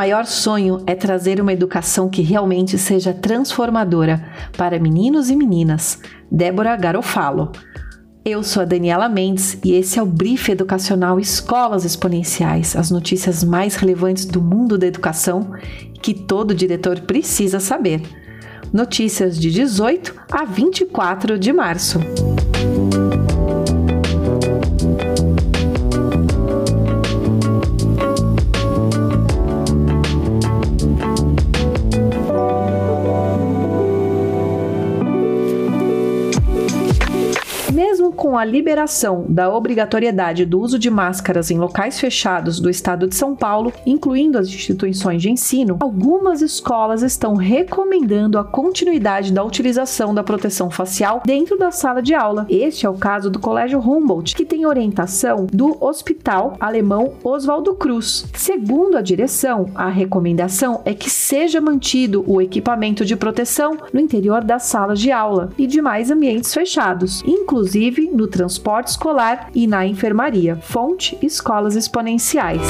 Maior sonho é trazer uma educação que realmente seja transformadora para meninos e meninas. Débora Garofalo. Eu sou a Daniela Mendes e esse é o Brief Educacional Escolas Exponenciais, as notícias mais relevantes do mundo da educação que todo diretor precisa saber. Notícias de 18 a 24 de março. Com a liberação da obrigatoriedade do uso de máscaras em locais fechados do estado de São Paulo, incluindo as instituições de ensino, algumas escolas estão recomendando a continuidade da utilização da proteção facial dentro da sala de aula. Este é o caso do Colégio Humboldt, que tem orientação do Hospital Alemão Oswaldo Cruz. Segundo a direção, a recomendação é que seja mantido o equipamento de proteção no interior das salas de aula e demais ambientes fechados, inclusive no transporte escolar e na enfermaria. Fonte: Escolas Exponenciais.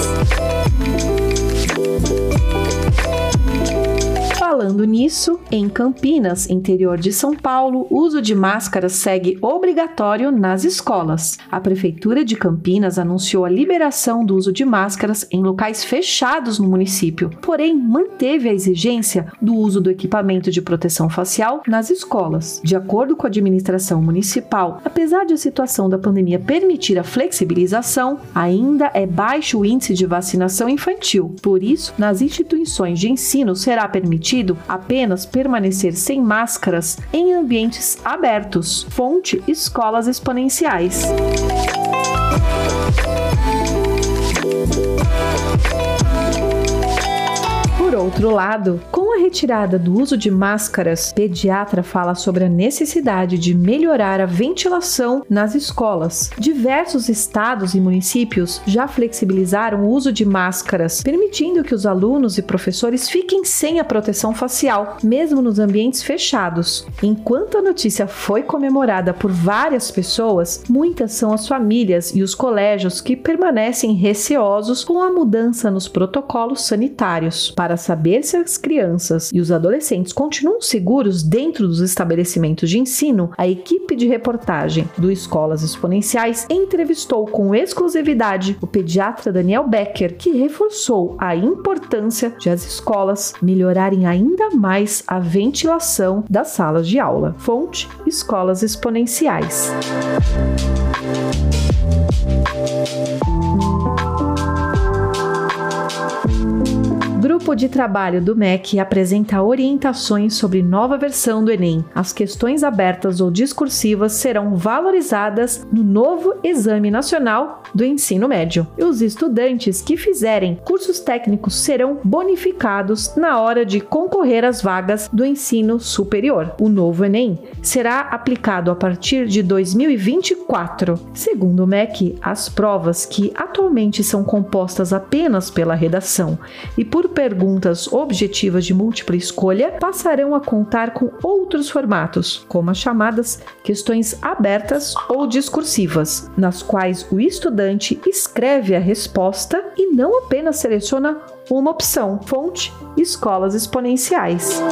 Falando nisso, em Campinas, interior de São Paulo, uso de máscaras segue obrigatório nas escolas. A Prefeitura de Campinas anunciou a liberação do uso de máscaras em locais fechados no município, porém manteve a exigência do uso do equipamento de proteção facial nas escolas. De acordo com a administração municipal, apesar de a situação da pandemia permitir a flexibilização, ainda é baixo o índice de vacinação infantil. Por isso, nas instituições de ensino será permitido permitido apenas permanecer sem máscaras em ambientes abertos. Fonte: Escolas Exponenciais. Outro lado, com a retirada do uso de máscaras, pediatra fala sobre a necessidade de melhorar a ventilação nas escolas. Diversos estados e municípios já flexibilizaram o uso de máscaras, permitindo que os alunos e professores fiquem sem a proteção facial, mesmo nos ambientes fechados. Enquanto a notícia foi comemorada por várias pessoas, muitas são as famílias e os colégios que permanecem receosos com a mudança nos protocolos sanitários. Para saber se as crianças e os adolescentes continuam seguros dentro dos estabelecimentos de ensino, a equipe de reportagem do Escolas Exponenciais entrevistou com exclusividade o pediatra Daniel Becker, que reforçou a importância de as escolas melhorarem ainda mais a ventilação das salas de aula. Fonte: Escolas Exponenciais. Grupo de trabalho do MEC apresenta orientações sobre nova versão do Enem. As questões abertas ou discursivas serão valorizadas no novo Exame Nacional do Ensino Médio. E os estudantes que fizerem cursos técnicos serão bonificados na hora de concorrer às vagas do ensino superior. O novo Enem será aplicado a partir de 2024. Segundo o MEC, as provas que atualmente são compostas apenas pela redação e por perguntas objetivas de múltipla escolha passarão a contar com outros formatos, como as chamadas questões abertas ou discursivas, nas quais o estudante escreve a resposta e não apenas seleciona uma opção. Fonte: Escolas Exponenciais.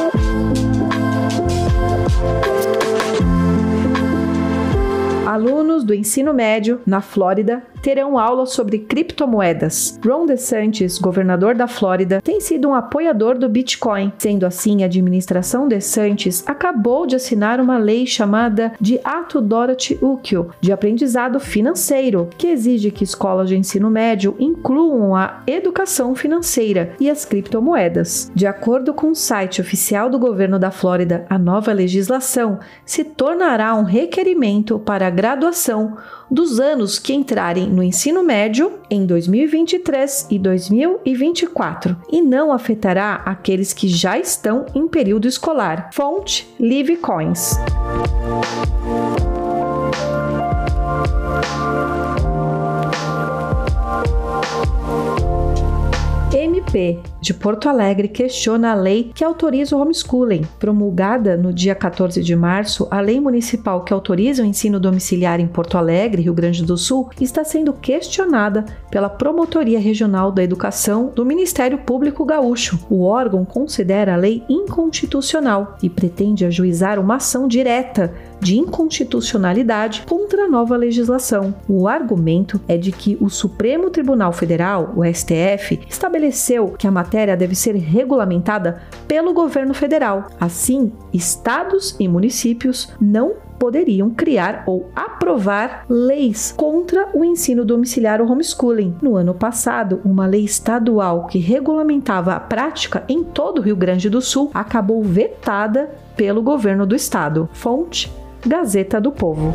Alunos do ensino médio na Flórida terão aula sobre criptomoedas. Ron DeSantis, governador da Flórida, tem sido um apoiador do Bitcoin. Sendo assim, a administração DeSantis acabou de assinar uma lei chamada de Ato Dorothy Ukiel, de aprendizado financeiro, que exige que escolas de ensino médio incluam a educação financeira e as criptomoedas. De acordo com o site oficial do governo da Flórida, a nova legislação se tornará um requerimento para a graduação dos anos que entrarem no ensino médio em 2023 e 2024 e não afetará aqueles que já estão em período escolar. Fonte Livecoins. MP de Porto Alegre questiona a lei que autoriza o homeschooling. Promulgada no dia 14 de março, a lei municipal que autoriza o ensino domiciliar em Porto Alegre, Rio Grande do Sul, está sendo questionada pela Promotoria Regional da Educação do Ministério Público Gaúcho. O órgão considera a lei inconstitucional e pretende ajuizar uma ação direta de inconstitucionalidade contra a nova legislação. O argumento é de que o Supremo Tribunal Federal, o STF, estabeleceu que a matéria deve ser regulamentada pelo governo federal. Assim, estados e municípios não poderiam criar ou aprovar leis contra o ensino domiciliar ou homeschooling. No ano passado, uma lei estadual que regulamentava a prática em todo o Rio Grande do Sul acabou vetada pelo governo do estado. Fonte Gazeta do Povo.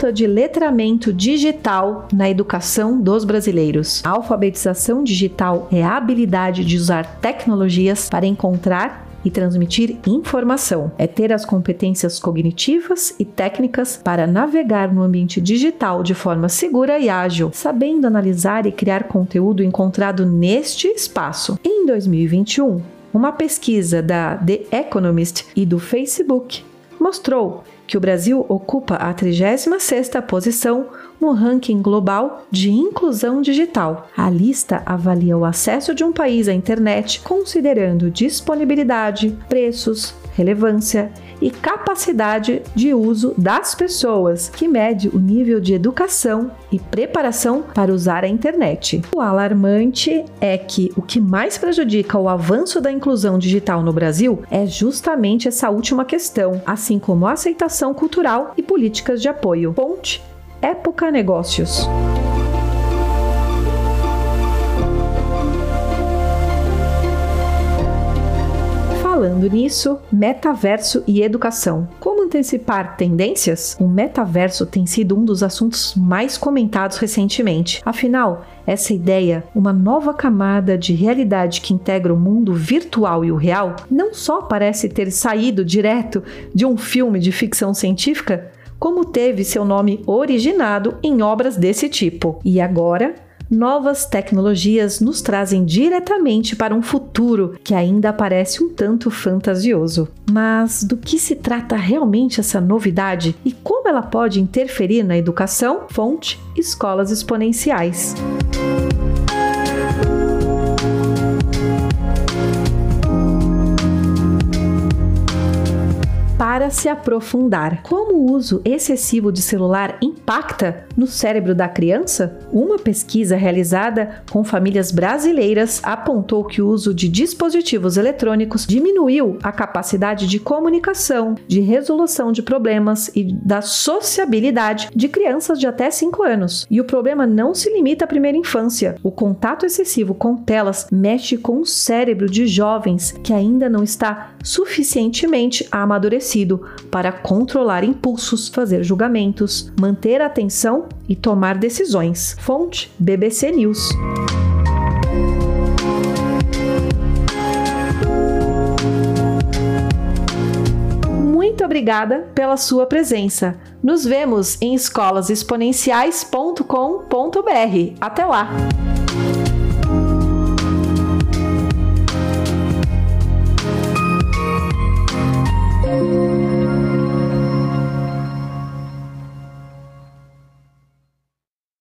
Falta de letramento digital na educação dos brasileiros. A alfabetização digital é a habilidade de usar tecnologias para encontrar e transmitir informação. É ter as competências cognitivas e técnicas para navegar no ambiente digital de forma segura e ágil, sabendo analisar e criar conteúdo encontrado neste espaço. Em 2021, uma pesquisa da The Economist e do Facebook mostrou que o Brasil ocupa a 36ª posição no ranking global de inclusão digital. A lista avalia o acesso de um país à internet considerando disponibilidade, preços, relevância e capacidade de uso das pessoas, que mede o nível de educação e preparação para usar a internet. O alarmante é que o que mais prejudica o avanço da inclusão digital no Brasil é justamente essa última questão, assim como a aceitação cultural e políticas de apoio. Ponte Época Negócios. Falando nisso, metaverso e educação. Como antecipar tendências? O metaverso tem sido um dos assuntos mais comentados recentemente. Afinal, essa ideia, uma nova camada de realidade que integra o mundo virtual e o real, não só parece ter saído direto de um filme de ficção científica, como teve seu nome originado em obras desse tipo. E agora, novas tecnologias nos trazem diretamente para um futuro que ainda parece um tanto fantasioso. Mas do que se trata realmente essa novidade e como ela pode interferir na educação? Fonte: Escolas Exponenciais. Para se aprofundar. Como o uso excessivo de celular impacta no cérebro da criança? Uma pesquisa realizada com famílias brasileiras apontou que o uso de dispositivos eletrônicos diminuiu a capacidade de comunicação, de resolução de problemas e da sociabilidade de crianças de até 5 anos. E o problema não se limita à primeira infância. O contato excessivo com telas mexe com o cérebro de jovens que ainda não está suficientemente amadurecido para controlar impulsos, fazer julgamentos, manter a atenção e tomar decisões. Fonte: BBC News. Muito obrigada pela sua presença. Nos vemos em escolasexponenciais.com.br. Até lá!